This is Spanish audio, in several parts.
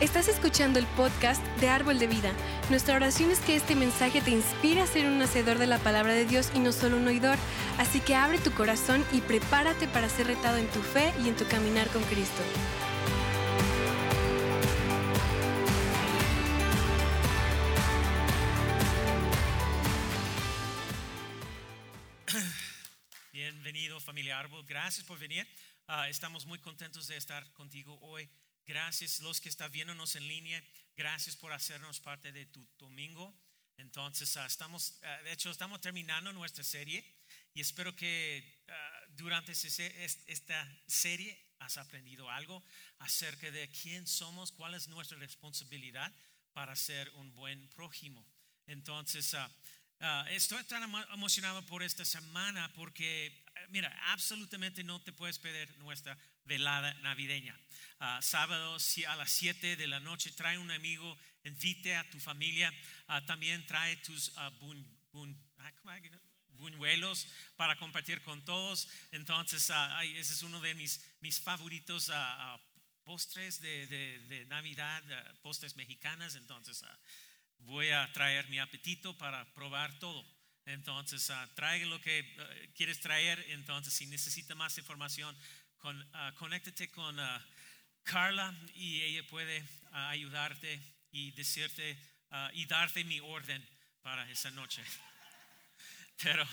Estás escuchando el podcast de Árbol de Vida. Nuestra oración es que este mensaje te inspire a ser un hacedor de la palabra de Dios y no solo un oidor. Así que abre tu corazón y prepárate para ser retado en tu fe y en tu caminar con Cristo. Bienvenido familia Árbol, gracias por venir. Ah, estamos muy contentos de estar contigo hoy. Gracias los que están viéndonos en línea. Gracias por hacernos parte de tu domingo. Entonces, ah, estamos, ah, de hecho, estamos terminando nuestra serie y espero que ah, durante esta serie has aprendido algo acerca de quién somos, cuál es nuestra responsabilidad para ser un buen prójimo. Entonces, estoy tan emocionado por esta semana porque, mira, absolutamente no te puedes perder nuestra velada navideña. Uh, sábado a las 7 de la noche, trae un amigo, invite a tu familia, uh, también trae tus uh, buñuelos para compartir con todos. Entonces, ese es uno de mis, mis favoritos postres de, de, de Navidad, postres mexicanas. Entonces, voy a traer mi apetito para probar todo. Entonces, trae lo que quieres traer. Entonces, si necesita más información, con, conéctate con Carla y ella puede ah, ayudarte y decirte ah, y darte mi orden para esa noche. Pero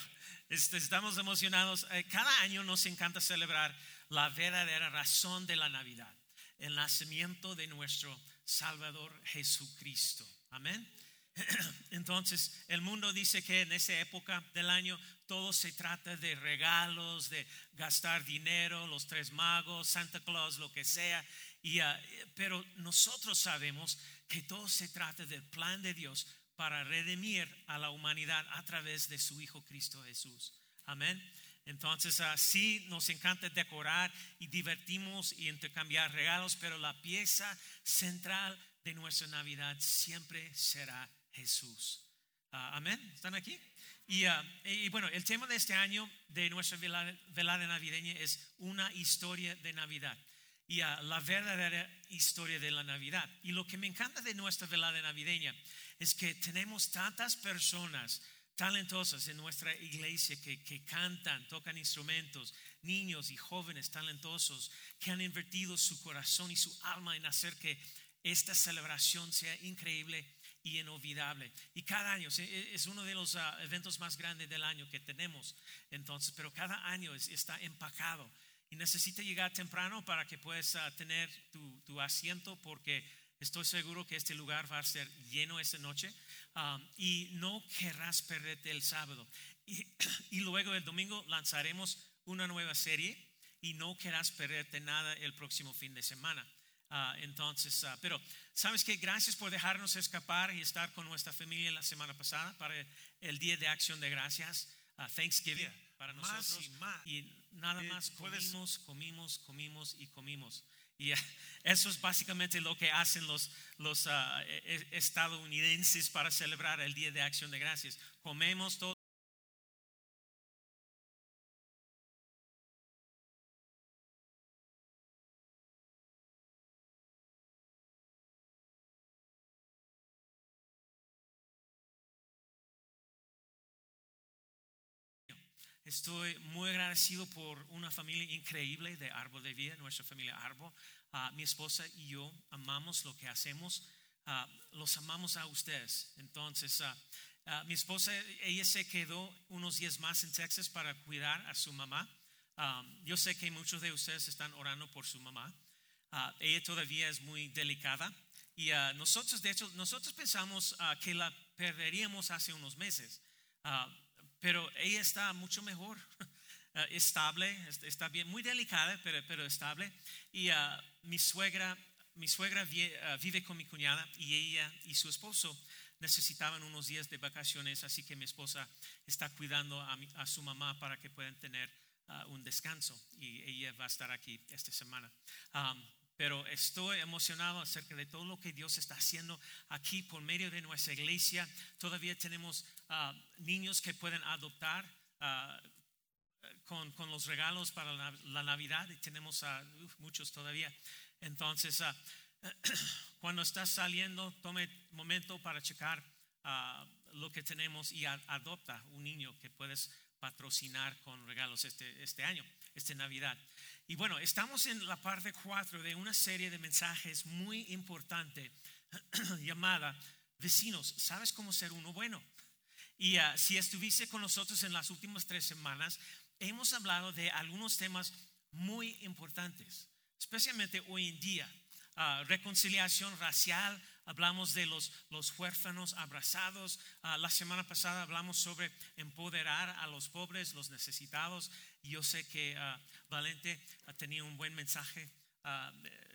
este, estamos emocionados. Eh, cada año nos encanta celebrar la verdadera razón de la Navidad, el nacimiento de nuestro Salvador Jesucristo. Amén. Entonces, el mundo dice que en esa época del año todo se trata de regalos, de gastar dinero, los tres magos, Santa Claus, lo que sea. Y, ah, pero nosotros sabemos que todo se trata del plan de Dios para redimir a la humanidad a través de su Hijo Cristo Jesús. Amén. Entonces, así nos encanta decorar y divertimos y intercambiar regalos, pero la pieza central de nuestra Navidad siempre será Jesús. Ah, amén. ¿Están aquí? Ah, y, bueno, el tema de este año de nuestra velada, navideña es una historia de Navidad. Y ah, la verdadera historia de la Navidad. Y lo que me encanta de nuestra velada navideña es que tenemos tantas personas talentosas en nuestra iglesia que, que, cantan, tocan instrumentos, niños y jóvenes talentosos que han invertido su corazón y su alma en hacer que esta celebración sea increíble y inolvidable. Y cada año es uno de los ah, eventos más grandes del año que tenemos. Entonces, pero cada año está empacado y necesita llegar temprano para que puedas ah, tener tu, asiento porque estoy seguro que este lugar va a ser lleno esta noche y no querrás perderte el sábado. Y, y luego el domingo lanzaremos una nueva serie y no querrás perderte nada el próximo fin de semana. Ah, entonces, ah, pero sabes que gracias por dejarnos escapar y estar con nuestra familia la semana pasada para el Día de Acción de Gracias, uh, Thanksgiving para nosotros. y, nada eh, más comimos, comimos, comimos y comimos. Y eso es básicamente lo que hacen los, los e, e, estadounidenses para celebrar el Día de Acción de Gracias. Comemos todo. Estoy muy agradecido por una familia increíble de Árbol de Vida, nuestra familia Árbol. Ah, mi esposa y yo amamos lo que hacemos, ah, los amamos a ustedes. Entonces, ah, mi esposa, ella se quedó unos días más en Texas para cuidar a su mamá. yo sé que muchos de ustedes están orando por su mamá. ella todavía es muy delicada y nosotros, de hecho, nosotros pensamos que la perderíamos hace unos meses pero ella está mucho mejor, eh, estable, está bien, muy delicada, pero, pero estable. Y ah, mi suegra, mi suegra ah, vive con mi cuñada y ella y su esposo necesitaban unos días de vacaciones, así que mi esposa está cuidando a, su mamá para que puedan tener ah, un descanso y ella va a estar aquí esta semana pero estoy emocionado acerca de todo lo que Dios está haciendo aquí por medio de nuestra iglesia. Todavía tenemos ah, niños que pueden adoptar ah, con, con, los regalos para la, Navidad y tenemos muchos todavía. Entonces, ah, cuando estás saliendo, tome momento para checar lo que tenemos y adopta un niño que puedes patrocinar con regalos este, este año, este Navidad. Y bueno, estamos en la parte 4 de una serie de mensajes muy importante llamada Vecinos, ¿sabes cómo ser uno bueno? Y ah, si estuviste con nosotros en las últimas tres semanas, hemos hablado de algunos temas muy importantes, especialmente hoy en día. Ah, reconciliación racial, hablamos de los, los huérfanos abrazados. Ah, la semana pasada hablamos sobre empoderar a los pobres, los necesitados. Yo sé que ah, Valente tenido un buen mensaje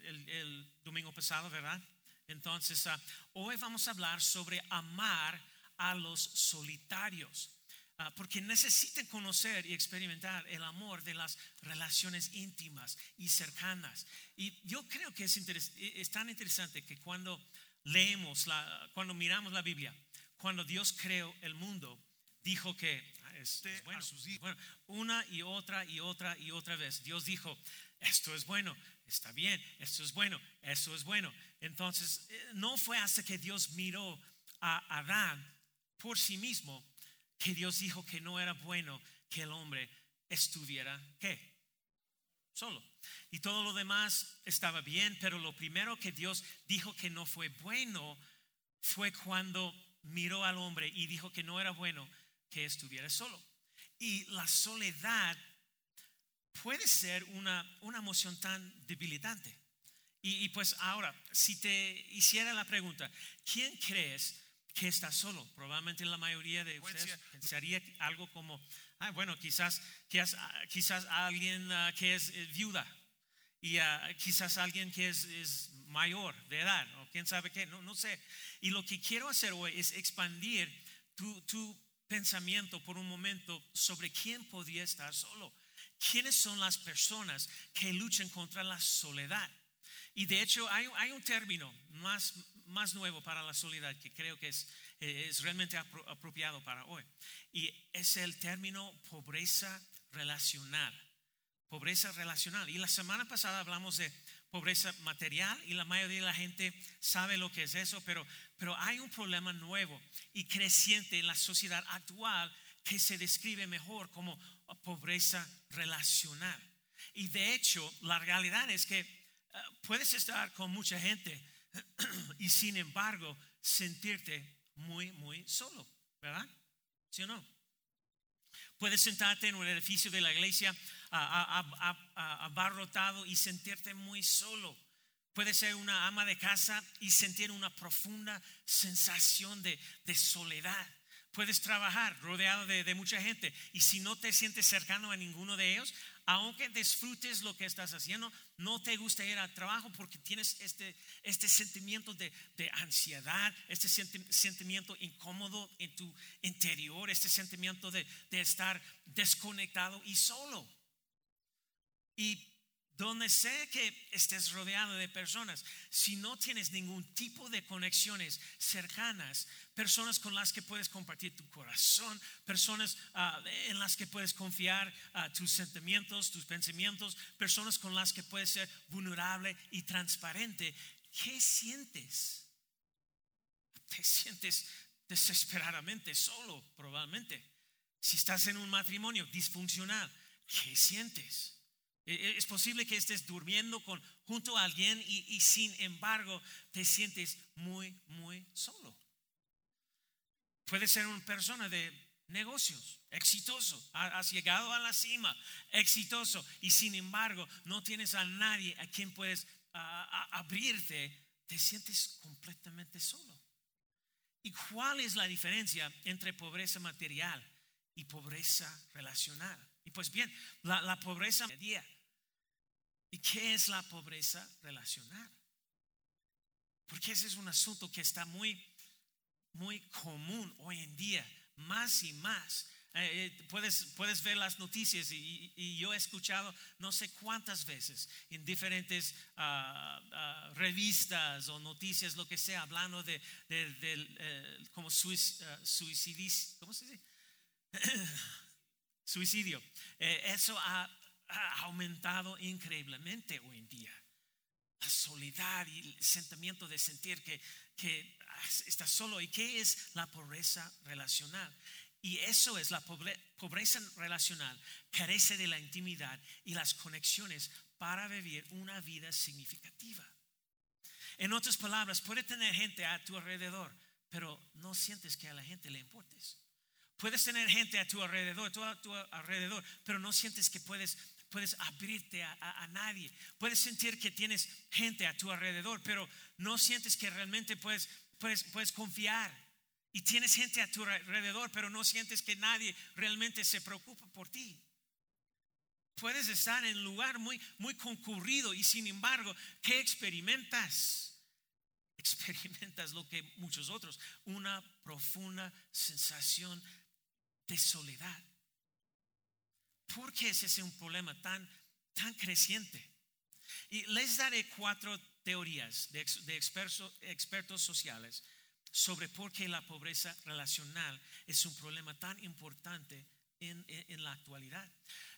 el, el domingo pasado, ¿verdad? Entonces, hoy vamos a hablar sobre amar a los solitarios, ah, porque necesitan conocer y experimentar el amor de las relaciones íntimas y cercanas. Y yo creo que es, interes- es tan interesante que cuando leemos, la, cuando miramos la Biblia, cuando Dios creó el mundo, dijo que ah, es, es bueno, bueno. una y otra y otra y otra vez. Dios dijo, esto es bueno, está bien, esto es bueno, esto es bueno. Entonces, eh, no fue hasta que Dios miró a Adán por sí mismo que Dios dijo que no era bueno que el hombre estuviera, ¿qué? Solo. Y todo lo demás estaba bien, pero lo primero que Dios dijo que no fue bueno fue cuando miró al hombre y dijo que no era bueno que estuviera solo. Y la soledad puede ser una, una emoción tan debilitante. Y, y pues ahora, si te hiciera la pregunta, ¿quién crees que está solo? Probablemente la mayoría de ustedes pensaría algo como, ah, bueno, quizás, quizás, quizás alguien ah, que es eh, viuda y ah, quizás alguien que es, es mayor de edad o quién sabe qué, no, no sé. Y lo que quiero hacer hoy es expandir tu, tu pensamiento por un momento sobre quién podría estar solo. ¿Quiénes son las personas que luchan contra la soledad? Y de hecho hay, hay un término más, más nuevo para la soledad que creo que es, eh, es realmente apro- apropiado para hoy. Y es el término pobreza relacional. Pobreza relacional. Y la semana pasada hablamos de pobreza material y la mayoría de la gente sabe lo que es eso, pero, pero hay un problema nuevo y creciente en la sociedad actual que se describe mejor como pobreza relacional. Y de hecho, la realidad es que eh, puedes estar con mucha gente y sin embargo sentirte muy, muy solo, ¿verdad? ¿Sí o no? Puedes sentarte en un edificio de la iglesia abarrotado y sentirte muy solo. Puedes ser una ama de casa y sentir una profunda sensación de, de soledad. Puedes trabajar rodeado de, de mucha gente y si no te sientes cercano a ninguno de ellos, aunque disfrutes lo que estás haciendo, no te gusta ir al trabajo porque tienes este, este sentimiento de, de ansiedad, este senti- sentimiento incómodo en tu interior, este sentimiento de, de estar desconectado y solo. Y donde sé que estés rodeado de personas, si no tienes ningún tipo de conexiones cercanas, personas con las que puedes compartir tu corazón, personas ah, en las que puedes confiar ah, tus sentimientos, tus pensamientos, personas con las que puedes ser vulnerable y transparente, ¿qué sientes? Te sientes desesperadamente solo, probablemente. Si estás en un matrimonio disfuncional, ¿qué sientes? E- Es posible que estés durmiendo con, junto a alguien y, y sin embargo te sientes muy, muy solo. Puede ser una persona de negocios, exitoso, ha- has llegado a la cima, exitoso, y sin embargo no tienes a nadie a quien puedes abrirte, te sientes completamente solo. ¿Y cuál es la diferencia entre pobreza material y pobreza relacional? Y pues bien, la, la pobreza día. ¿Y qué es la pobreza relacional? Porque ese es un asunto que está muy, muy común hoy en día, más y más. Eh, eh, puedes, puedes ver las noticias y, yo he escuchado no sé cuántas veces en diferentes ah, ah, revistas o noticias, lo que sea, hablando de, de- del, eh, como suic- suicidis- ¿cómo se dice? Suicidio. Eso ha, ha aumentado increíblemente hoy en día. La soledad y el sentimiento de sentir que, que estás solo. ¿Y qué es la pobreza relacional? Y eso es la pobreza relacional, carece de la intimidad y las conexiones para vivir una vida significativa. En otras palabras, puede tener gente a tu alrededor, pero no sientes que a la gente le importes. Puedes tener gente a tu alrededor, a tu alrededor, pero no sientes que puedes, puedes abrirte a, nadie. Puedes sentir que tienes gente a tu alrededor, pero no sientes que realmente puedes, puedes, puedes confiar. Y tienes gente a tu alrededor, pero no sientes que nadie realmente se preocupa por ti. Puedes estar en un lugar muy, muy concurrido y sin embargo, ¿qué experimentas? experimentas lo que muchos otros, una profunda sensación de soledad. ¿Por qué es ese un problema tan, tan creciente? Y les daré cuatro teorías de, expertos, expertos sociales sobre por qué la pobreza relacional es un problema tan importante en, en, la actualidad.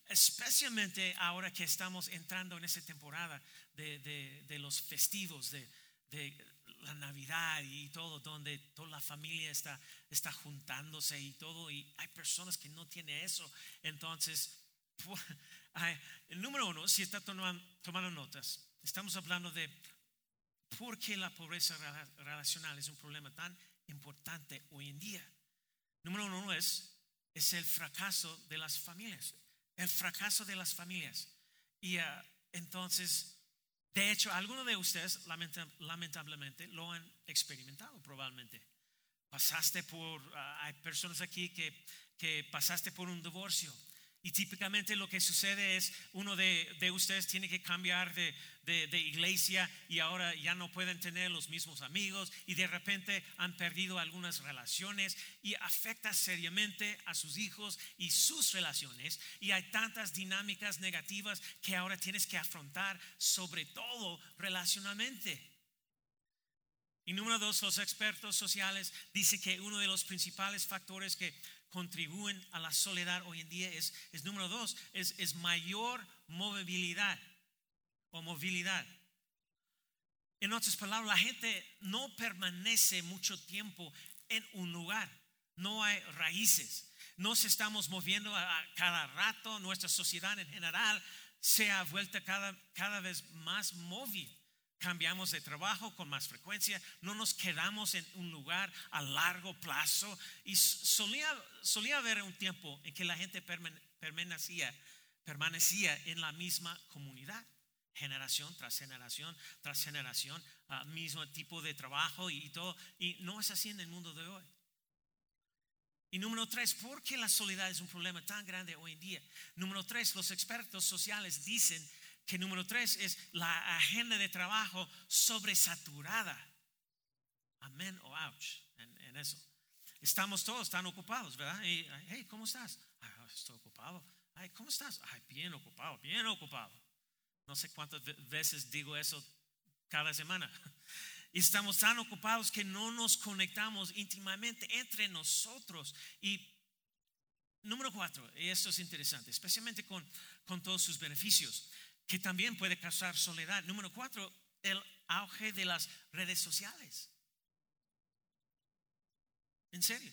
Especialmente ahora que estamos entrando en esa temporada de, de, de los festivos, de, la Navidad y todo, donde toda la familia está, está juntándose y todo, y hay personas que no tienen eso. Entonces, el número uno, si está tomando, notas, estamos hablando de por qué la pobreza relacional es un problema tan importante hoy en día. Número uno es, es el fracaso de las familias, el fracaso de las familias. Y ah, entonces, de hecho, algunos de ustedes lamentablemente lo han experimentado probablemente. Pasaste por, ah, hay personas aquí que, que pasaste por un divorcio y típicamente lo que sucede es uno de, ustedes tiene que cambiar de, iglesia y ahora ya no pueden tener los mismos amigos y de repente han perdido algunas relaciones y afecta seriamente a sus hijos y sus relaciones. Y hay tantas dinámicas negativas que ahora tienes que afrontar, sobre todo relacionalmente. Y número dos, los expertos sociales dicen que uno de los principales factores que contribuyen a la soledad hoy en día es, es número dos, es, es mayor movilidad o movilidad. En otras palabras, la gente no permanece mucho tiempo en un lugar, no hay raíces, nos estamos moviendo a, cada rato, nuestra sociedad en general se ha vuelto cada, cada vez más móvil cambiamos de trabajo con más frecuencia, no nos quedamos en un lugar a largo plazo. Y solía, solía haber un tiempo en que la gente permanecía, permanecía en la misma comunidad, generación tras generación tras generación, uh, mismo tipo de trabajo y, y todo. Y no es así en el mundo de hoy. Y número tres, ¿por qué la soledad es un problema tan grande hoy en día? Número tres, los expertos sociales dicen que número tres es la agenda de trabajo sobresaturada. Amén o ouch en, eso. Estamos todos tan ocupados, ¿verdad? Y, hey, ¿cómo estás? estoy ocupado. Ay, ¿cómo estás? Ay, bien ocupado, bien ocupado. No sé cuántas veces digo eso cada semana. Y estamos tan ocupados que no nos conectamos íntimamente entre nosotros. Y número cuatro, y esto es interesante, especialmente con, con todos sus beneficios que también puede causar soledad. Número cuatro, el auge de las redes sociales. En serio.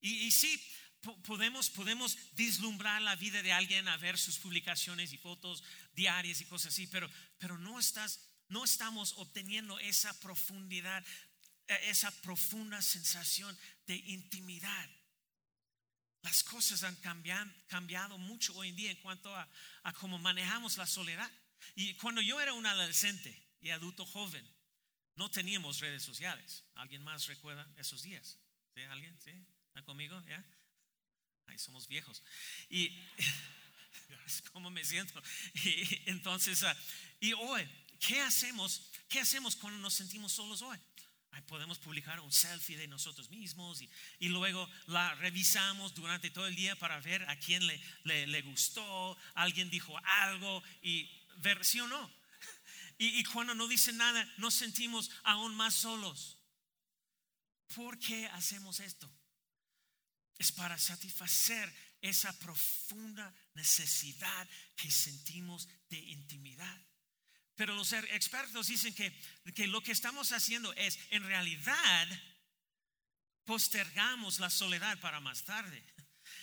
Y, y sí, podemos, podemos vislumbrar la vida de alguien a ver sus publicaciones y fotos diarias y cosas así, pero, pero no, estás, no estamos obteniendo esa profundidad, e, esa profunda sensación de intimidad. Las cosas han cambiado, mucho hoy en día en cuanto a, cómo manejamos la soledad. Y cuando yo era un adolescente y adulto joven, no teníamos redes sociales. ¿Alguien más recuerda esos días? ¿Sí? ¿Alguien? ¿Sí? ¿Está conmigo? ¿Ya? Ahí somos viejos. Y es como me siento. Y entonces, ah, y hoy, ¿qué hacemos? ¿Qué hacemos cuando nos sentimos solos hoy? Podemos publicar un selfie de nosotros mismos y, luego la revisamos durante todo el día para ver a quién le, le, gustó, alguien dijo algo y ver sí o no. Y, y cuando no dice nada, nos sentimos aún más solos. ¿Por qué hacemos esto? Es para satisfacer esa profunda necesidad que sentimos de intimidad. Pero los er- expertos dicen que, que lo que estamos haciendo es, en realidad, postergamos la soledad para más tarde.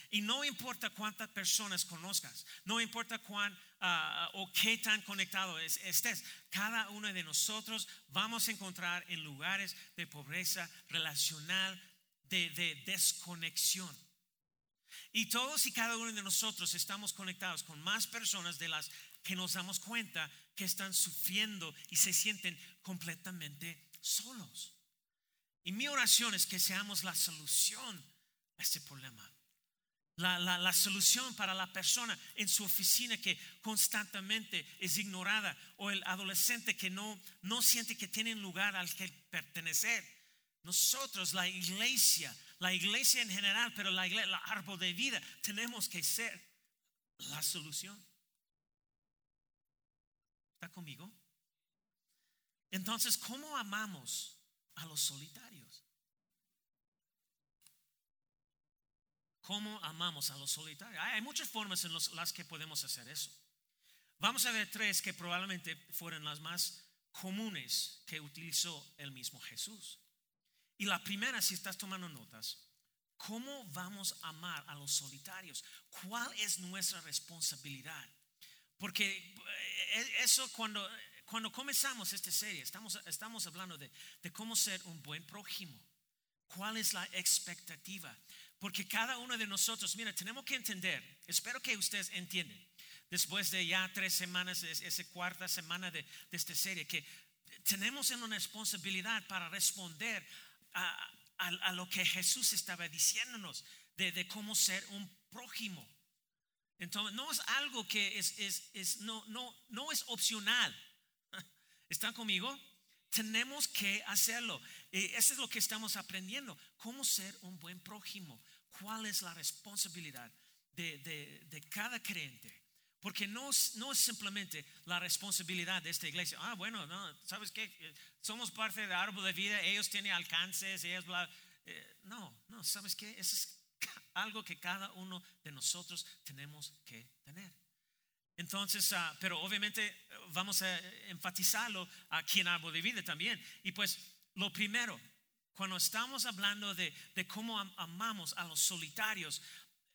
Y no importa cuántas personas conozcas, no importa cuán ah, o qué tan conectado es- estés, cada uno de nosotros vamos a encontrar en lugares de pobreza relacional, de, de desconexión. Y todos y cada uno de nosotros estamos conectados con más personas de las que nos damos cuenta que están sufriendo y se sienten completamente solos. Y mi oración es que seamos la solución a este problema. La, la- la solución para la persona en su oficina que constantemente es ignorada o el adolescente que no, no siente que tiene un lugar al que pertenecer. Nosotros, la iglesia, la iglesia en general, pero la iglesia, la árbol de vida, tenemos que ser la solución. ¿Está conmigo? Entonces, ¿cómo amamos a los solitarios? ¿Cómo amamos a los solitarios? Hay muchas formas en las que podemos hacer eso. Vamos a ver tres que probablemente fueron las más comunes que utilizó el mismo Jesús. Y la primera, si estás tomando notas, ¿cómo vamos a amar a los solitarios? ¿Cuál es nuestra responsabilidad? Porque eh, eso cuando, cuando comenzamos esta serie, estamos, estamos hablando de, de cómo ser un buen prójimo. ¿Cuál es la expectativa? Porque cada uno de nosotros, mira, tenemos que entender, espero que ustedes entiendan, después de ya tres semanas, es- esa cuarta semana de, de esta serie, que tenemos una responsabilidad para responder a, a- a lo que Jesús estaba diciéndonos de, de cómo ser un prójimo. Entonces, no es algo que es, es, es- no, no, no es opcional. ¿Están conmigo? Tenemos que hacerlo. Eso es lo que estamos aprendiendo. Cómo ser un buen prójimo. ¿Cuál es la responsabilidad de, de- de cada creyente? Porque no, no es simplemente la responsabilidad de esta iglesia. Ah, bueno, no, ¿sabes qué? Eh, Somos parte del árbol de vida, ellos tienen alcances, ellos bla. eh, no, no, ¿sabes qué? Eso es algo que cada uno de nosotros tenemos que tener. Entonces, ah, pero obviamente eh, vamos a enfatizarlo aquí en Árbol de Vida también. Y pues lo primero, cuando estamos hablando de, de cómo am- amamos a los solitarios,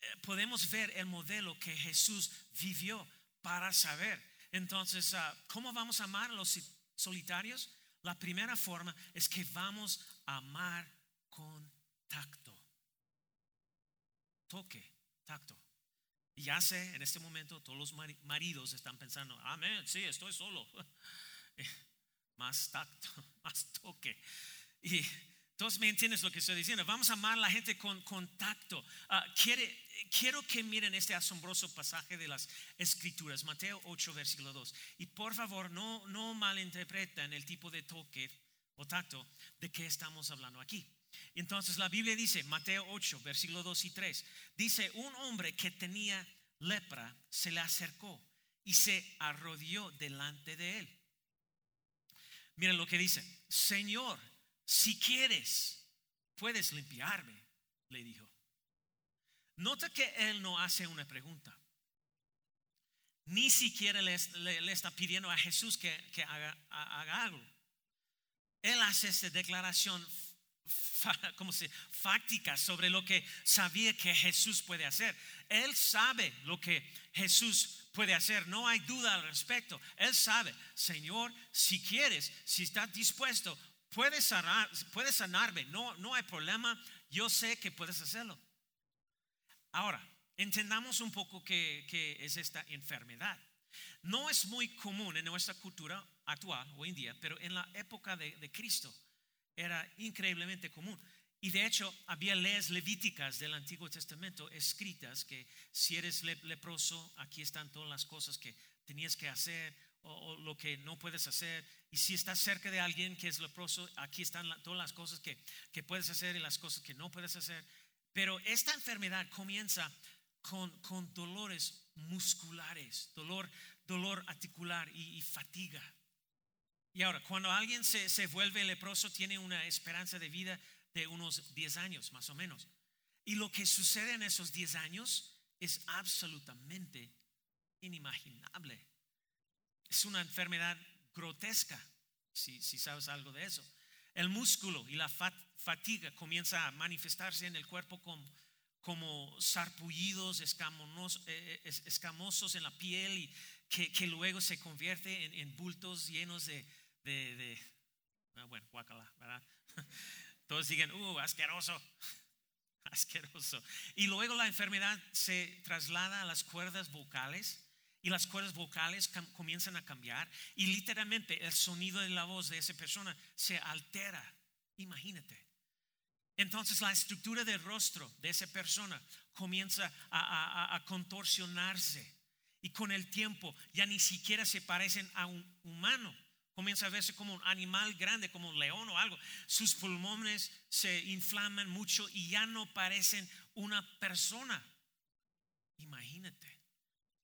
eh, podemos ver el modelo que Jesús vivió para saber. Entonces, ah, ¿cómo vamos a amar a los solitarios? La primera forma es que vamos a amar con tacto. Toque, tacto. Y ya sé, en este momento todos los mari- maridos están pensando, amén, sí, estoy solo. más tacto, más toque. Y entonces me entiendes lo que estoy diciendo. Vamos a amar a la gente con, con tacto. Ah, quiero que miren este asombroso pasaje de las escrituras, Mateo 8, versículo 2. Y por favor, no, no malinterpreten el tipo de toque o tacto de que estamos hablando aquí. Entonces la Biblia dice, Mateo 8, versículo 2 y 3, dice, un hombre que tenía lepra se le acercó y se arrodilló delante de él. Miren lo que dice, Señor, si quieres, puedes limpiarme, le dijo. Nota que él no hace una pregunta. Ni siquiera le, le- está pidiendo a Jesús que, que haga, ha- haga algo. Él hace esta declaración como se fáctica sobre lo que sabía que Jesús puede hacer. Él sabe lo que Jesús puede hacer, no hay duda al respecto. Él sabe, Señor, si quieres, si estás dispuesto, puedes, sanar, puedes sanarme, no, no hay problema, yo sé que puedes hacerlo. Ahora, entendamos un poco qué, es esta enfermedad. No es muy común en nuestra cultura actual, hoy en día, pero en la época de Cristo era increíblemente común. Y de hecho, había leyes levíticas del Antiguo Testamento escritas que si eres le- leproso, aquí están todas las cosas que tenías que hacer o, o lo que no puedes hacer. Y si estás cerca de alguien que es leproso, aquí están la- todas las cosas que, que puedes hacer y las cosas que no puedes hacer. Pero esta enfermedad comienza con, con dolores musculares, dolor, dolor articular y, y fatiga. Y ahora, cuando alguien se, se vuelve leproso, tiene una esperanza de vida de unos 10 años, más o menos. Y lo que sucede en esos 10 años es absolutamente inimaginable. Es una enfermedad grotesca, si, si sabes algo de eso. El músculo y la fatiga comienza a manifestarse en el cuerpo como, como sarpullidos escamosos, eh, eh, escamosos en la piel y que, luego se convierte en, bultos llenos de, de, ah, bueno, guacala, ¿verdad? Todos digan, uh, asqueroso, asqueroso. Y luego la enfermedad se traslada a las cuerdas vocales y las cuerdas vocales comienzan a cambiar y literalmente el sonido de la voz de esa persona se altera. Imagínate. Entonces la estructura del rostro de esa persona comienza a contorsionarse y con el tiempo ya ni siquiera se parecen a un humano. Comienza a verse como un animal grande, como un león o algo. Sus pulmones se inflaman mucho y ya no parecen una persona. Imagínate.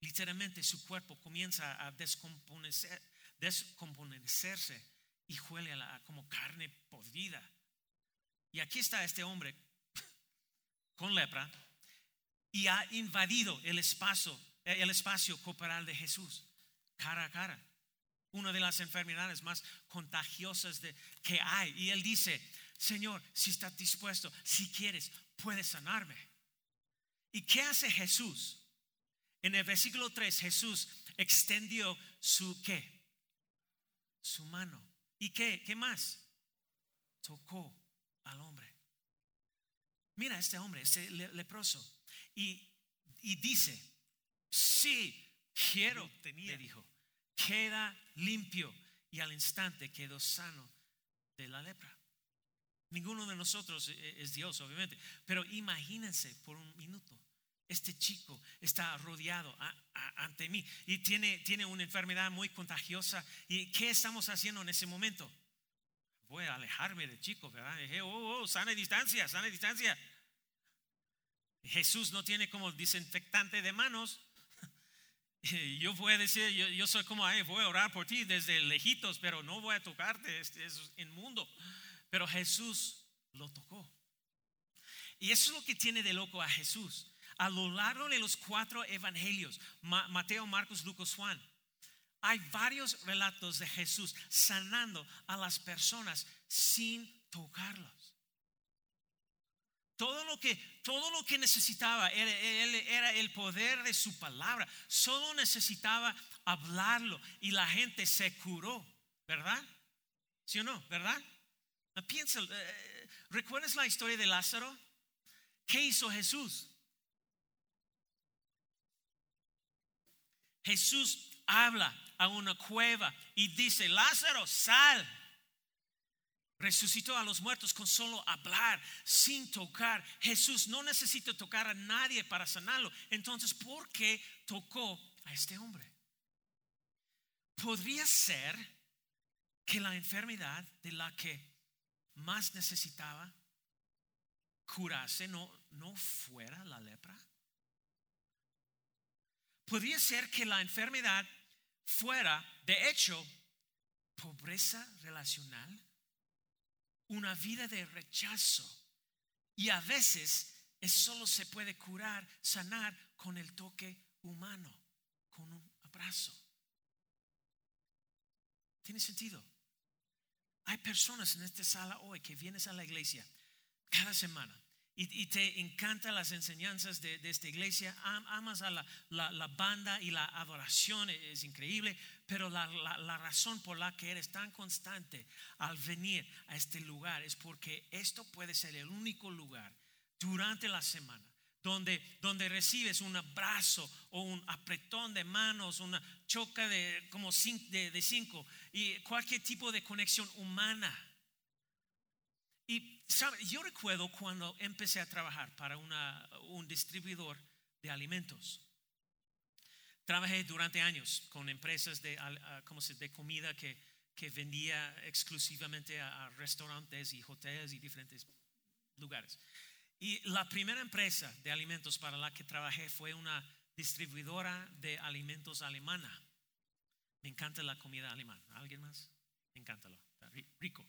Literalmente su cuerpo comienza a descomponerse, descomponerse y huele a como carne podrida. Y aquí está este hombre con lepra y ha invadido el espacio el espacio corporal de Jesús, cara a cara. Una de las enfermedades más contagiosas de, que hay. Y él dice, Señor, si estás dispuesto, si quieres, puedes sanarme. ¿Y qué hace Jesús? En el versículo 3, Jesús extendió su qué? Su mano. ¿Y qué? ¿Qué más? Tocó al hombre. Mira este hombre, este leproso. Y, y dice, sí, quiero, tenía, dijo, queda limpio y al instante quedó sano de la lepra. Ninguno de nosotros e, e, es Dios, obviamente, pero imagínense por un minuto. Este chico está rodeado ante mí y tiene, tiene una enfermedad muy contagiosa. ¿Y qué estamos haciendo en ese momento? Voy a alejarme del chico, ¿verdad? Dije, oh, oh, sana distancia, sana distancia. Jesús no tiene como desinfectante de manos. Yo voy a decir, yo, soy como, voy a orar por ti desde lejitos, pero no voy a tocarte, este es inmundo. Pero Jesús lo tocó. Y eso es lo que tiene de loco a Jesús. A lo largo de los cuatro evangelios, Mateo, Marcos, Lucas, Juan, hay varios relatos de Jesús sanando a las personas sin tocarlos. Todo lo que, todo lo que necesitaba era, era, el poder de su palabra. Solo necesitaba hablarlo y la gente se curó, ¿verdad? ¿Sí o no? ¿Verdad? Piensa, eh, ¿recuerdas la historia de Lázaro? ¿Qué hizo Jesús? Jesús habla a una cueva y dice, Lázaro, sal resucitó a los muertos con solo hablar, sin tocar. Jesús no necesita tocar a nadie para sanarlo. Entonces, ¿por qué tocó a este hombre? Podría ser que la enfermedad de la que más necesitaba curarse no, no fuera la lepra. Podría ser que la enfermedad fuera, de hecho, pobreza relacional una vida de rechazo. Y a veces es solo se puede curar, sanar con el toque humano, con un abrazo. ¿Tiene sentido? Hay personas en esta sala hoy que vienes a la iglesia cada semana y, te encantan las enseñanzas de, esta iglesia, amas a la, banda y la adoración, e, es increíble, pero la, razón por la que eres tan constante al venir a este lugar es porque esto puede ser el único lugar durante la semana donde, donde recibes un abrazo o un apretón de manos, una choca de como de, de cinco y cualquier tipo de conexión humana y yo recuerdo cuando empecé a trabajar para un distribuidor de alimentos. Trabajé durante años con empresas de, de comida que, que vendía exclusivamente a, restaurantes y hoteles y diferentes lugares. Y la primera empresa de alimentos para la que trabajé fue una distribuidora de alimentos alemana. Me encanta la comida alemana. ¿Alguien más? Me encanta, rico.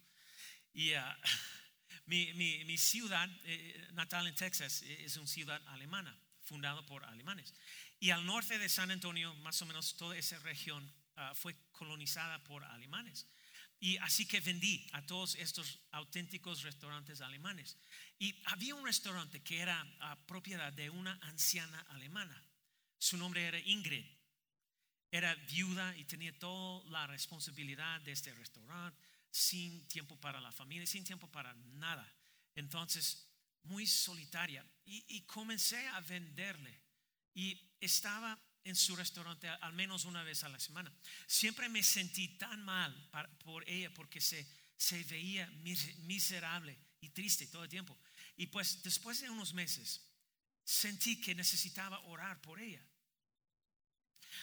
Y uh, mi, ciudad eh, natal en Texas eh, es una ciudad alemana, fundada por alemanes. Y al norte de San Antonio, más o menos toda esa región ah, fue colonizada por alemanes. Y así que vendí a todos estos auténticos restaurantes alemanes. Y había un restaurante que era ah, propiedad de una anciana alemana. Su nombre era Ingrid. Era viuda y tenía toda la responsabilidad de este restaurante, sin tiempo para la familia, sin tiempo para nada. Entonces, muy solitaria. Y, comencé a venderle. Y estaba en su restaurante al menos una vez a la semana. Siempre me sentí tan mal por ella porque se veía miserable y triste todo el tiempo. Y pues después de unos meses sentí que necesitaba orar por ella.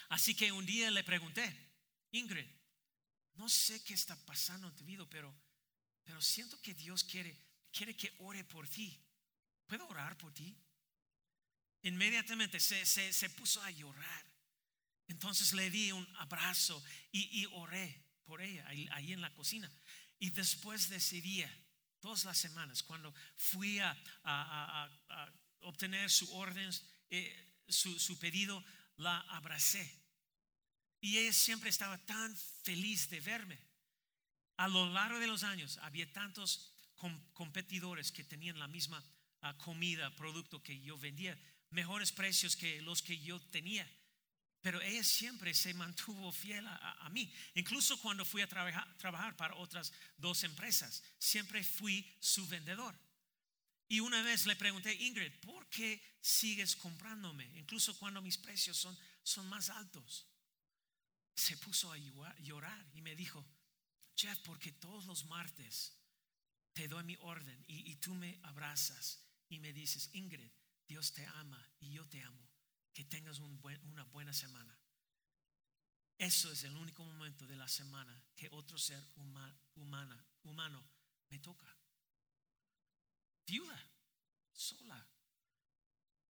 Así que un día le pregunté, Ingrid, no sé qué está pasando en tu vida, pero, pero siento que Dios quiere, quiere que ore por ti. ¿Puedo orar por ti? Inmediatamente se, se, puso a llorar. Entonces le di un abrazo y, oré por ella ahí, en la cocina. Y después de ese día, todas las semanas, cuando fui a, obtener su orden, eh, su, su pedido, la abracé. Y ella siempre estaba tan feliz de verme. A lo largo de los años había tantos competidores que tenían la misma ah, comida, producto que yo vendía mejores precios que los que yo tenía. Pero ella siempre se mantuvo fiel a, mí. Incluso cuando fui a trabajar, para otras dos empresas, siempre fui su vendedor. Y una vez le pregunté, Ingrid, ¿por qué sigues comprándome? Incluso cuando mis precios son, son más altos. Se puso a llorar y me dijo, Jeff, porque todos los martes te doy mi orden y, tú me abrazas y me dices, Ingrid, Dios te ama y yo te amo. Que tengas una buena semana. Eso es el único momento de la semana que otro ser humana, humano me toca. Viuda, sola.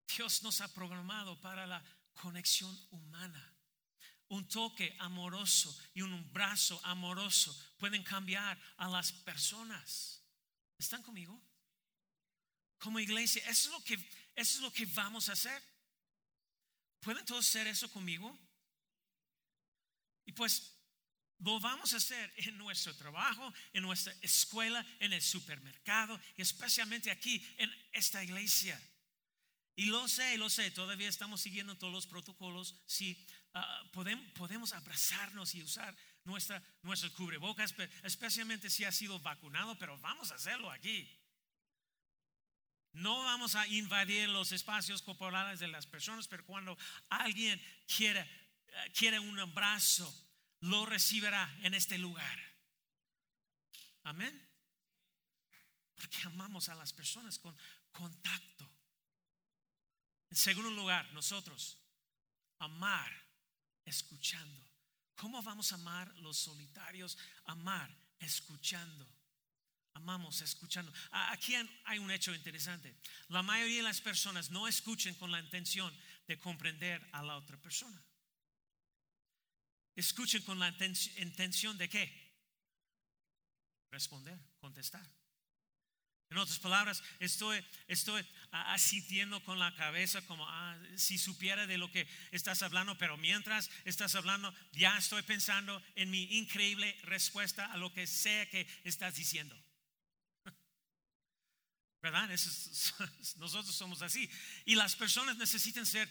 Dios nos ha programado para la conexión humana. Un toque amoroso y un brazo amoroso pueden cambiar a las personas. ¿Están conmigo? Como iglesia, eso es lo que eso es lo que vamos a hacer. ¿Pueden todos hacer eso conmigo? Y pues lo vamos a hacer en nuestro trabajo, en nuestra escuela, en el supermercado, y especialmente aquí en esta iglesia. Y lo sé, lo sé, todavía estamos siguiendo todos los protocolos. Si ah, podemos, podemos abrazarnos y usar nuestra, cubrebocas, especialmente si ha sido vacunado, pero vamos a hacerlo aquí. No vamos a invadir los espacios corporales de las personas, pero cuando alguien quiere, eh, quiere un abrazo, lo recibirá en este lugar. Amén. Porque amamos a las personas con contacto. En segundo lugar, nosotros, amar escuchando. ¿Cómo vamos a amar los solitarios? Amar escuchando. Amamos escuchando. Aquí hay un hecho interesante. La mayoría de las personas no escuchan con la intención de comprender a la otra persona. Escuchen con la intención de qué? Responder, contestar. En otras palabras, estoy, estoy asintiendo con la cabeza como ah, si supiera de lo que estás hablando, pero mientras estás hablando, ya estoy pensando en mi increíble respuesta a lo que sea que estás diciendo. ¿Verdad? nosotros somos así. Y las personas necesitan ser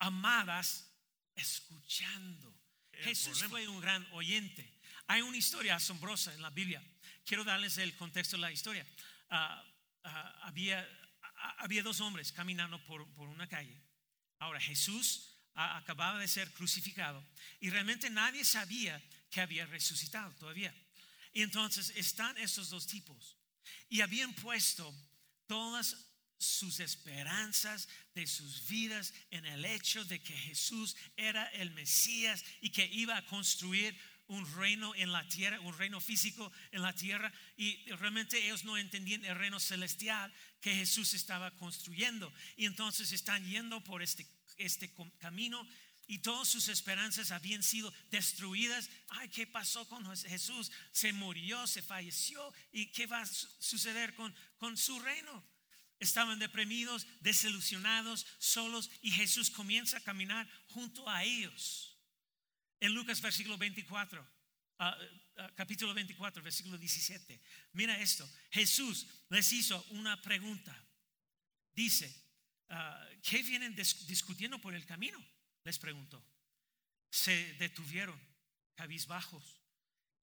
amadas escuchando. Jesús fue un gran oyente. Hay una historia asombrosa en la Biblia. Quiero darles el contexto de la historia. Ah, ah, había, ah, había dos hombres caminando por, por una calle. Ahora Jesús acababa de ser crucificado y realmente nadie sabía que había resucitado todavía. Y entonces están estos dos tipos y habían puesto todas sus esperanzas de sus vidas en el hecho de que Jesús era el Mesías y que iba a construir un reino en la tierra, un reino físico en la tierra, y realmente ellos no entendían el reino celestial que Jesús estaba construyendo. Y entonces están yendo por este, este camino y todas sus esperanzas habían sido destruidas. Ay, ¿qué pasó con Jesús? Se murió, se falleció. ¿Y qué va a suceder con, con su reino? Estaban deprimidos, desilusionados, solos y Jesús comienza a caminar junto a ellos. En Lucas versículo 24, ah, ah, capítulo 24, versículo 17. Mira esto. Jesús les hizo una pregunta. Dice, ah, ¿qué vienen dis- discutiendo por el camino? Les preguntó. Se detuvieron cabizbajos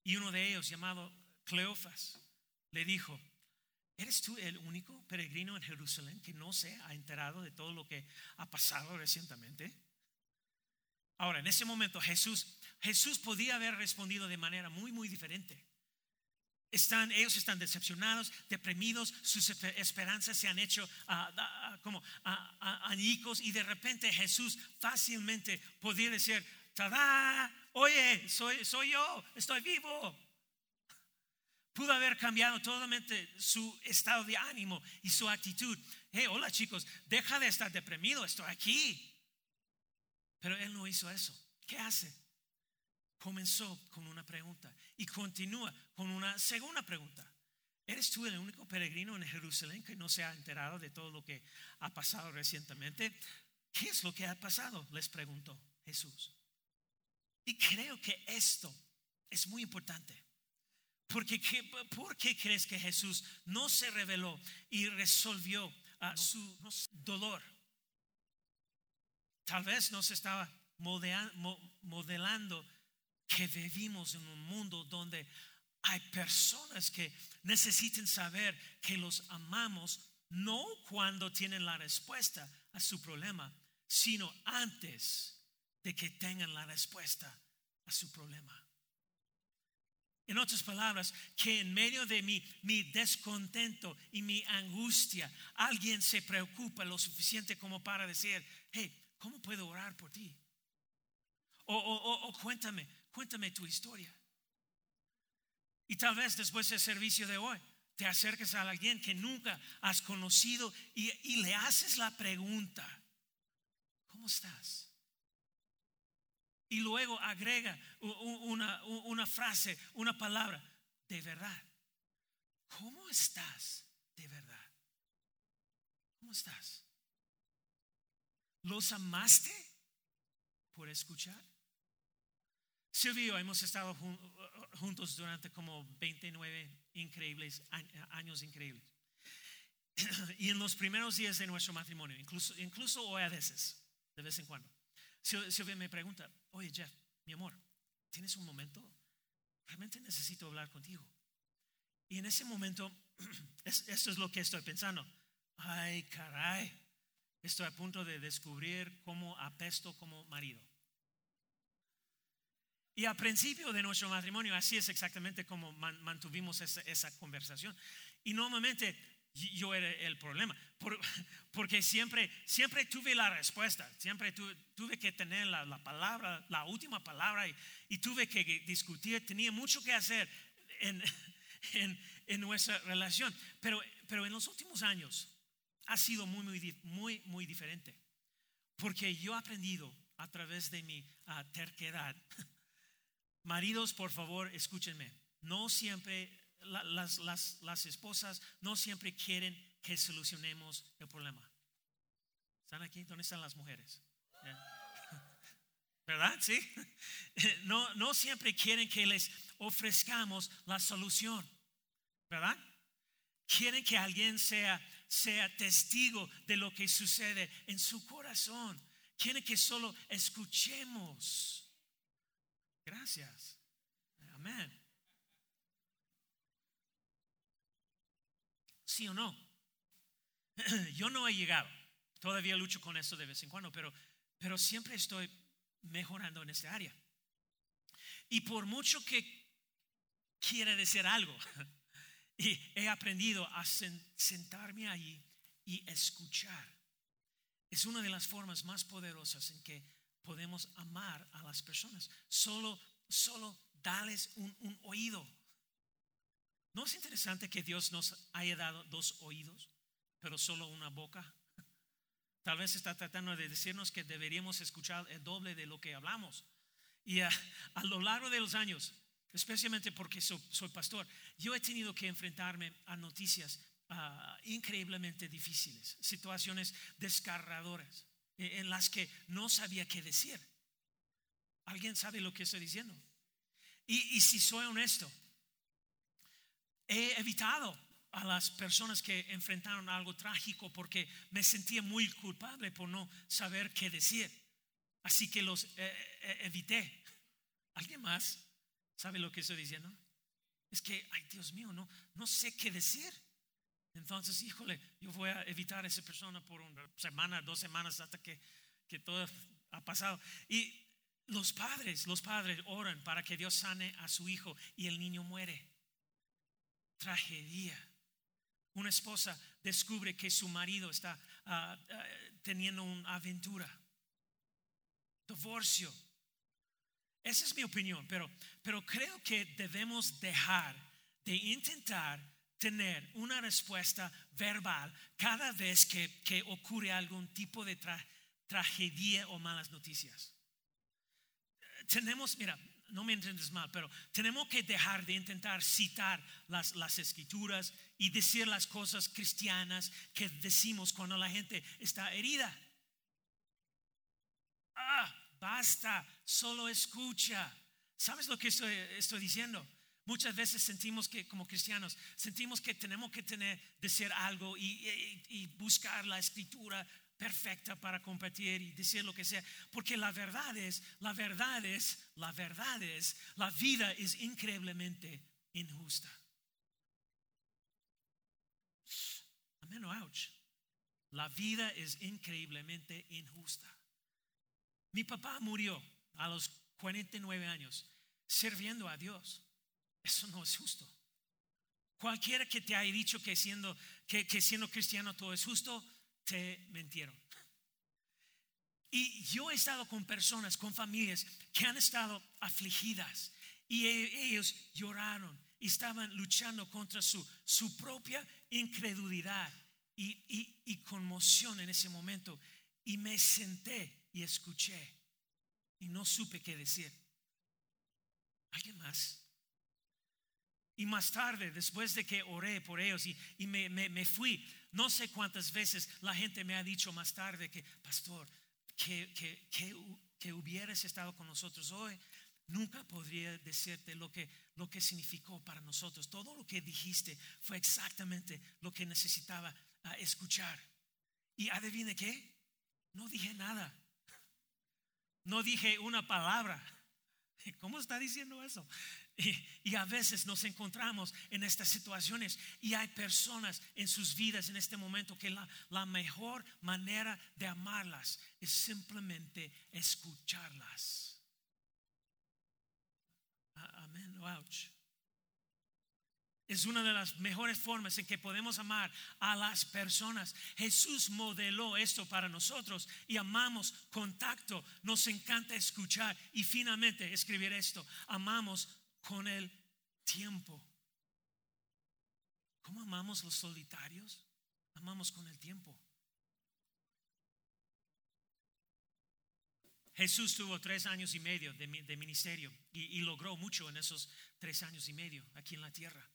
y uno de ellos llamado Cleofas le dijo, ¿eres tú el único peregrino en Jerusalén que no se ha enterado de todo lo que ha pasado recientemente? Ahora, en ese momento Jesús, Jesús podía haber respondido de manera muy, muy diferente. Están, ellos están decepcionados, deprimidos, sus espe- esperanzas se han hecho ah, ah, como ah, añicos y de repente Jesús fácilmente podía decir, ¡Tada! Oye, soy, soy yo, estoy vivo. Pudo haber cambiado totalmente su estado de ánimo y su actitud. Hey, hola chicos, deja de estar deprimido, estoy aquí. Pero él no hizo eso. ¿Qué hace? Comenzó con una pregunta y continúa con una segunda pregunta. ¿Eres tú el único peregrino en Jerusalén que no se ha enterado de todo lo que ha pasado recientemente? ¿Qué es lo que ha pasado? Les preguntó Jesús. Y creo que esto es muy importante. Porque, ¿qué- ¿Por qué crees que Jesús no se reveló y resolvió ah, su dolor? Tal vez nos estaba modelando que vivimos en un mundo donde hay personas que necesitan saber que los amamos no cuando tienen la respuesta a su problema, sino antes de que tengan la respuesta a su problema. En otras palabras, que en medio de mi, mi descontento y mi angustia, alguien se preocupa lo suficiente como para decir, hey, ¿cómo puedo orar por ti? O, o- o- cuéntame, cuéntame tu historia. Y tal vez después del servicio de hoy, te acerques a alguien que nunca has conocido y, y le haces la pregunta, ¿cómo estás? Y luego agrega una, una frase, una palabra, de verdad. ¿Cómo estás de verdad? ¿Cómo estás? ¿Los amaste por escuchar? Silvio hemos estado jun- juntos durante como 29 increíbles años increíbles. Y en los primeros días de nuestro matrimonio, incluso, incluso hoy a veces, de vez en cuando, Sil- Silvia me pregunta, oye Jeff, mi amor, ¿tienes un momento? Realmente necesito hablar contigo. Y en ese momento, es- esto es lo que estoy pensando. Ay, caray, estoy a punto de descubrir cómo apesto como marido. Y al principio de nuestro matrimonio, así es exactamente como man- mantuvimos esa, esa conversación. Y normalmente yo era el problema, por- porque siempre, siempre tuve la respuesta, siempre tu- tuve que tener la, la palabra, la última palabra, y, y tuve que discutir, tenía mucho que hacer en, en- en nuestra relación. Pero, pero en los últimos años ha sido muy, muy, muy, muy diferente, porque yo he aprendido a través de mi ah, terquedad Maridos, por favor, escúchenme. No siempre, la- las, las, las esposas no siempre quieren que solucionemos el problema. ¿Están aquí? ¿Dónde están las mujeres? ¿Verdad? Sí. No, no siempre quieren que les ofrezcamos la solución. ¿Verdad? Quieren que alguien sea, sea testigo de lo que sucede en su corazón. Quieren que solo escuchemos. Gracias. Amén. ¿Sí o no? Yo no he llegado. Todavía lucho con esto de vez en cuando, pero, pero siempre estoy mejorando en esta área. Y por mucho que quiera decir algo, he aprendido a sen- sentarme ahí y escuchar. Es una de las formas más poderosas en que podemos amar a las personas. Solo, solo darles un, oído. ¿No es interesante que Dios nos haya dado dos oídos, pero solo una boca? Tal vez está tratando de decirnos que deberíamos escuchar el doble de lo que hablamos. Y a lo largo de los años, especialmente porque soy, soy pastor, yo he tenido que enfrentarme a noticias ah, increíblemente difíciles, situaciones desgarradoras en en las que no sabía qué decir. ¿Alguien sabe lo que estoy diciendo? Y, y si soy honesto, he evitado a las personas que enfrentaron algo trágico porque me sentía muy culpable por no saber qué decir. Así que los eh, eh, evité. ¿Alguien más sabe lo que estoy diciendo? Es que, ay Dios mío, no, no sé qué decir. Entonces, híjole, yo voy a evitar a esa persona por una semana, dos semanas hasta que, que todo ha pasado. Y los padres, los padres oran para que Dios sane a su hijo y el niño muere. Tragedia. Una esposa descubre que su marido está ah, ah, teniendo una aventura. Divorcio. Esa es mi opinión, pero, pero creo que debemos dejar de intentar tener una respuesta verbal cada vez que, que ocurre algún tipo de tragedia o malas noticias. Tenemos, mira, no me entiendes mal, pero tenemos que dejar de intentar citar las, las escrituras y decir las cosas cristianas que decimos cuando la gente está herida. Basta, solo escucha. ¿Sabes lo que estoy, diciendo? Muchas veces sentimos que como cristianos, sentimos que tenemos que tener, decir algo y, y buscar la escritura perfecta para competir y decir lo que sea. Porque la verdad es, la verdad es, la verdad es, la vida es increíblemente injusta. Amén, ouch. La vida es increíblemente injusta. Mi papá murió a los 49 años sirviendo a Dios. Eso no es justo. Cualquiera que te haya dicho que siendo, que, que siendo cristiano todo es justo, te mentieron. Y yo he estado con personas, con familias que han estado afligidas y e, ellos lloraron y estaban luchando contra su, su propia incredulidad y, y conmoción en ese momento. Y me senté y escuché y no supe qué decir. ¿Alguien más? Y más tarde, después de que oré por ellos y, y me, me, me, fui, no sé cuántas veces la gente me ha dicho más tarde que, pastor, que, que, que, que hubieras estado con nosotros hoy, nunca podría decirte lo que, lo que significó para nosotros. Todo lo que dijiste fue exactamente lo que necesitaba uh, escuchar. Y adivine qué, no dije nada. No dije una palabra. ¿Cómo está diciendo eso? Y, a veces nos encontramos en estas situaciones y hay personas en sus vidas en este momento que la, mejor manera de amarlas es simplemente escucharlas. Amén. Ouch. Es una de las mejores formas en que podemos amar a las personas. Jesús modeló esto para nosotros y amamos contacto. Nos encanta escuchar y finalmente escribir esto. Amamos con el tiempo. ¿Cómo amamos los solitarios? Amamos con el tiempo. Jesús tuvo tres años y medio de, ministerio y, logró mucho en esos tres años y medio aquí en la tierra.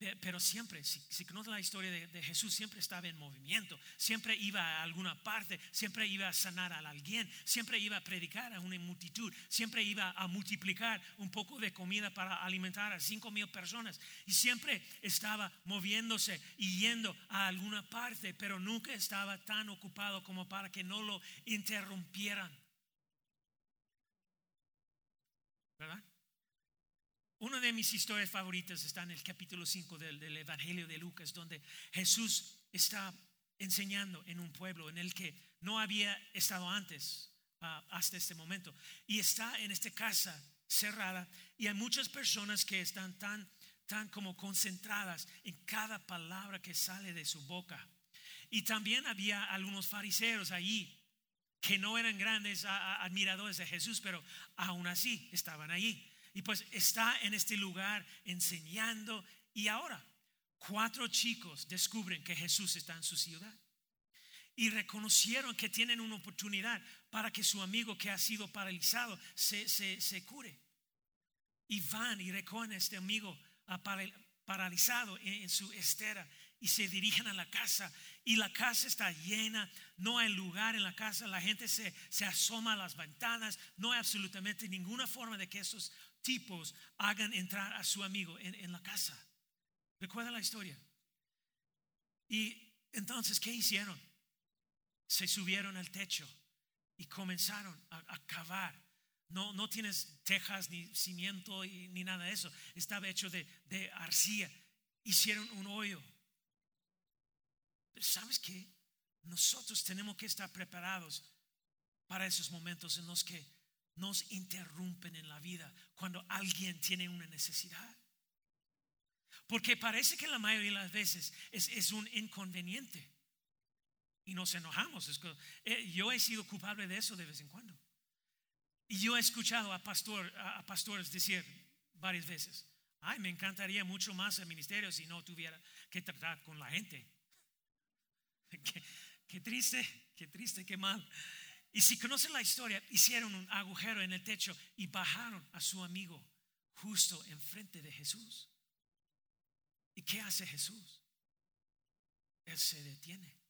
Pero siempre, si, si la historia de, Jesús, siempre estaba en movimiento, siempre iba a alguna parte, siempre iba a sanar a alguien, siempre iba a predicar a una multitud, siempre iba a multiplicar un poco de comida para alimentar a cinco mil personas y siempre estaba moviéndose y yendo a alguna parte, pero nunca estaba tan ocupado como para que no lo interrumpieran. ¿Verdad? De mis historias favoritas está en el capítulo 5 del, Evangelio de Lucas, donde Jesús está enseñando en un pueblo en el que no había estado antes ah, hasta este momento. Y está en esta casa cerrada y hay muchas personas que están tan, tan como concentradas en cada palabra que sale de su boca. Y también había algunos fariseos allí que no eran grandes admiradores de Jesús, pero aún así estaban allí. Y pues está en este lugar enseñando y ahora cuatro chicos descubren que Jesús está en su ciudad. Y reconocieron que tienen una oportunidad para que su amigo que ha sido paralizado se, se, cure. Y van y recogen a este amigo paralizado en, su estera y se dirigen a la casa y la casa está llena, no hay lugar en la casa, la gente se, se asoma a las ventanas, no hay absolutamente ninguna forma de que esos tipos hagan entrar a su amigo en, en la casa. ¿Recuerda la historia? Y entonces, ¿qué hicieron? Se subieron al techo y comenzaron a, cavar. No, no tienes tejas ni cimiento ni nada de eso. Estaba hecho de, de arcilla. Hicieron un hoyo pero ¿sabes qué? Nosotros tenemos que estar preparados para esos momentos en los que nos interrumpen en la vida, cuando alguien tiene una necesidad. Porque parece que la mayoría de las veces es, un inconveniente. Y nos enojamos. Eh, yo he sido culpable de eso de vez en cuando. Y yo he escuchado a, pastor, a pastores decir varias veces, ay, me encantaría mucho más el ministerio si no tuviera que tratar con la gente. Qué, triste, qué triste, qué mal. Y si conocen la historia, hicieron un agujero en el techo y bajaron a su amigo justo enfrente de Jesús. ¿Y qué hace Jesús? Él se detiene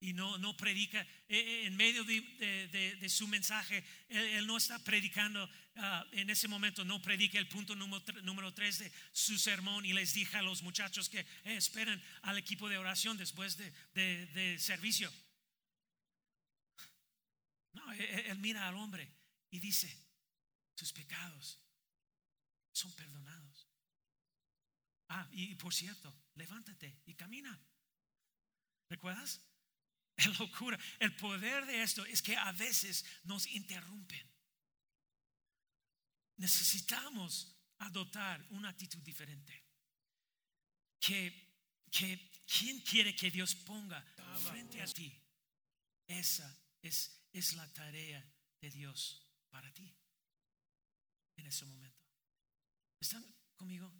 y no, no predica eh, eh, en medio de, su mensaje. Él, no está predicando ah, en ese momento, no predica el punto número, número tres de su sermón y les dije a los muchachos que eh, esperen al equipo de oración después de, servicio. No, él, mira al hombre y dice, tus pecados son perdonados. Ah, y por cierto, levántate y camina. ¿Recuerdas? Es locura. El poder de esto es que a veces nos interrumpen. Necesitamos adoptar una actitud diferente. Que, que ¿quién quiere que Dios ponga frente a ti? Esa es, es la tarea de Dios para ti en ese momento. ¿Están conmigo?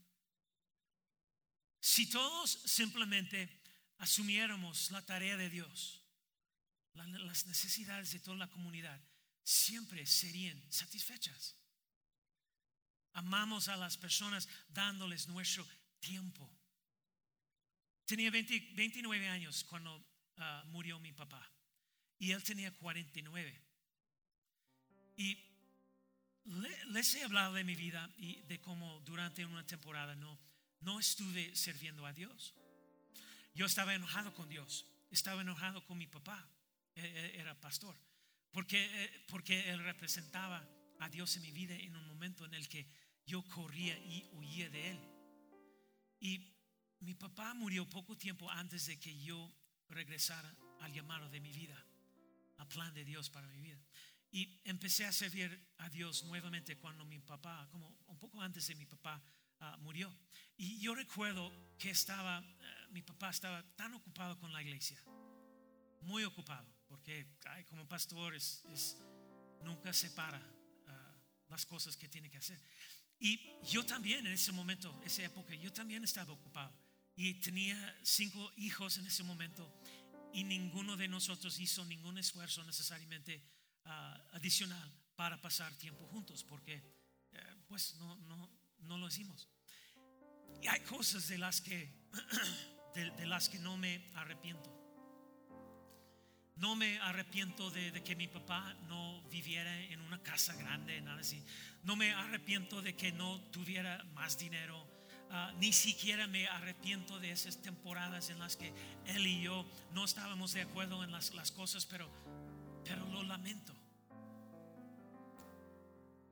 Si todos simplemente asumiéramos la tarea de Dios, las necesidades de toda la comunidad siempre serían satisfechas. Amamos a las personas dándoles nuestro tiempo. Tenía 29 años cuando ah, murió mi papá y él tenía 49. Y les he hablado de mi vida y de cómo durante una temporada no, no estuve sirviendo a Dios. Yo estaba enojado con Dios, estaba enojado con mi papá e, e, era pastor, porque, e, porque él representaba a Dios en mi vida en un momento en el que yo corría y huía de él. Y mi papá murió poco tiempo antes de que yo regresara al llamado de mi vida, al plan de Dios para mi vida. Y empecé a servir a Dios nuevamente cuando mi papá, como un poco antes de mi papá, ah, murió. Y yo recuerdo que estaba, eh, mi papá estaba tan ocupado con la iglesia, muy ocupado porque como pastor es, nunca separa ah, las cosas que tiene que hacer. Y yo también en ese momento, esa época, yo también estaba ocupado y tenía cinco hijos en ese momento y ninguno de nosotros hizo ningún esfuerzo necesariamente ah, adicional para pasar tiempo juntos, porque eh, pues no, no, no lo hicimos. Y hay cosas de las que, de las que no me arrepiento. No me arrepiento de, que mi papá no viviera en una casa grande, nada así. No me arrepiento de que no tuviera más dinero. Ah, ni siquiera me arrepiento de esas temporadas en las que él y yo no estábamos de acuerdo en las, cosas, pero, pero lo lamento.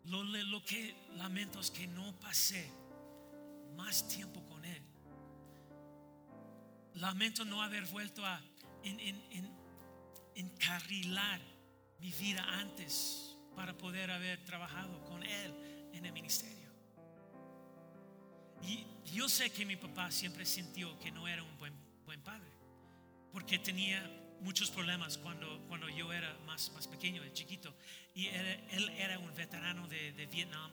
Lo, lo, que lamento es que no pasé más tiempo con él. Lamento no haber vuelto a en, encarrilar mi vida antes para poder haber trabajado con Él en el ministerio. Y yo sé que mi papá siempre sintió que no era un buen, buen padre, porque tenía muchos problemas cuando, cuando yo era más, más pequeño, chiquito. Y él era un veterano de, de, Vietnam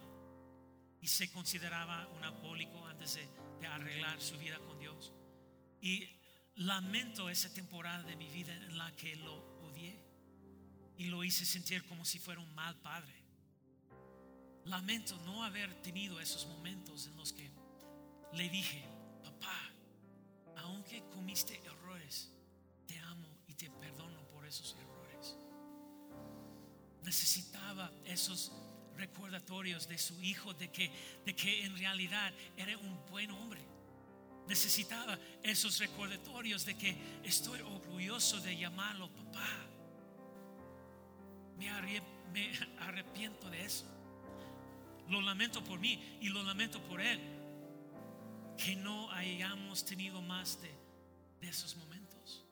y se consideraba un alcohólico antes de, de arreglar su vida con Dios. Y lamento esa temporada de mi vida en la que lo y lo hice sentir como si fuera un mal padre. Lamento no haber tenido esos momentos en los que le dije, papá, aunque comiste errores, te amo y te perdono por esos errores. Necesitaba esos recordatorios de su hijo de que, de que en realidad era un buen hombre. Necesitaba esos recordatorios de que estoy orgulloso de llamarlo papá. Me, me arrepiento de eso. Lo lamento por mí y lo lamento por él. Que no hayamos tenido más de, esos momentos.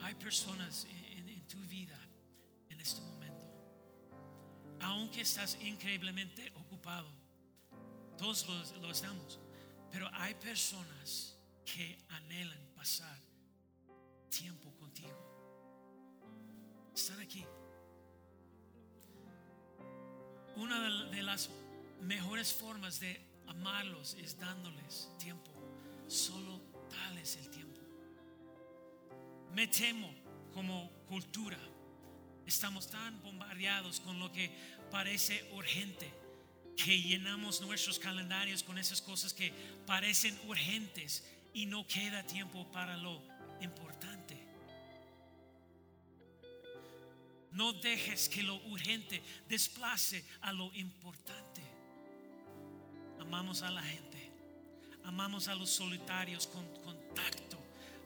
Hay personas en, en tu vida en este momento, aunque estás increíblemente ocupado, todos lo, lo estamos, pero hay personas que anhelan pasar tiempo contigo. Están aquí. Una de las mejores formas de amarlos es dándoles tiempo. Solo dales el tiempo. Me temo como cultura. Estamos tan bombardeados con lo que parece urgente que llenamos nuestros calendarios con esas cosas que parecen urgentes y no queda tiempo para lo importante. No dejes que lo urgente desplace a lo importante. Amamos a la gente. Amamos a los solitarios con contacto.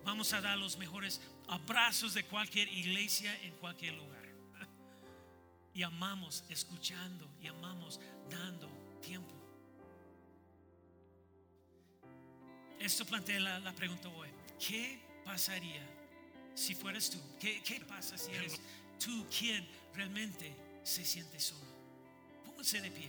Vamos a dar los mejores abrazos de cualquier iglesia en cualquier lugar. Y amamos escuchando y amamos dando tiempo. Esto plantea la, pregunta hoy. ¿Qué pasaría si fueras tú? ¿Qué, qué pasa si eres tú quien realmente se siente solo? Pónganse de pie.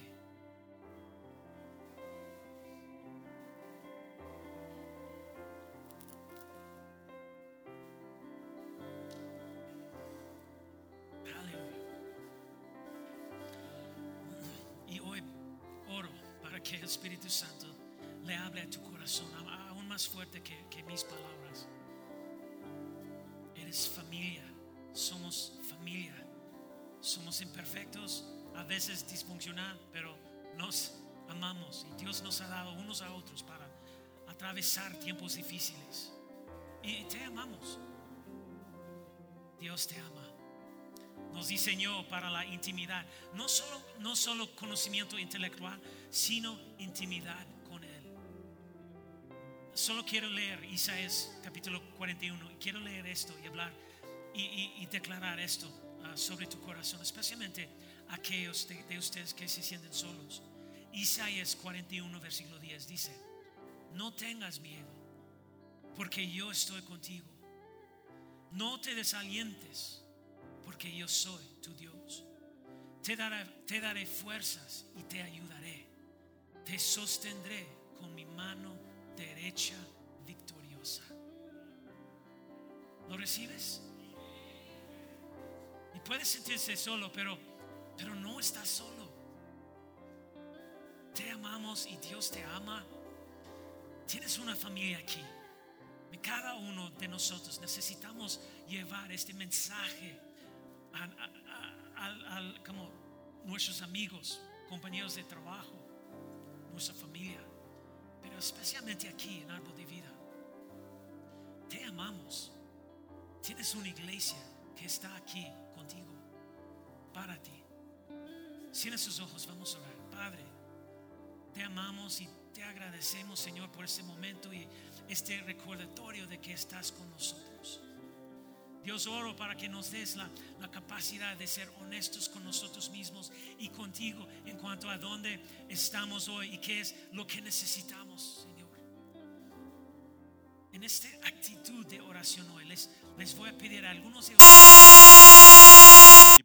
Y hoy oro para que el Espíritu Santo le hable a tu corazón aún más fuerte que mis palabras. Eres familia, somos familia, somos imperfectos, a veces disfuncional, pero nos amamos y Dios nos ha dado unos a otros para atravesar tiempos difíciles. Y te amamos. Dios te ama. Nos diseñó para la intimidad, no solo, no solo conocimiento intelectual, sino intimidad con Él. Solo quiero leer Isaías capítulo 41 y quiero leer esto y hablar y, declarar esto ah, sobre tu corazón, especialmente aquellos de, de ustedes que se sienten solos. Isaías 41, versículo 10 dice, no tengas miedo, porque yo estoy contigo. No te desalientes, porque yo soy tu Dios. Te daré, te daré fuerzas y te ayudaré. Te sostendré con mi mano derecha victoriosa. ¿Lo recibes? Y puedes sentirse solo, pero, pero no estás solo. Te amamos y Dios te ama. Tienes una familia aquí. Cada uno de nosotros necesitamos llevar este mensaje a, a- como nuestros amigos, compañeros de trabajo, nuestra familia, pero especialmente aquí en Árbol de Vida. Te amamos. Tienes una iglesia que está aquí para ti. Cierra sus ojos, vamos a orar. Padre, te amamos y te agradecemos, Señor, por este momento y este recordatorio de que estás con nosotros. Dios oro para que nos des la, capacidad de ser honestos con nosotros mismos y contigo en cuanto a dónde estamos hoy y qué es lo que necesitamos, Señor. En esta actitud de oración hoy les, les voy a pedir a algunos de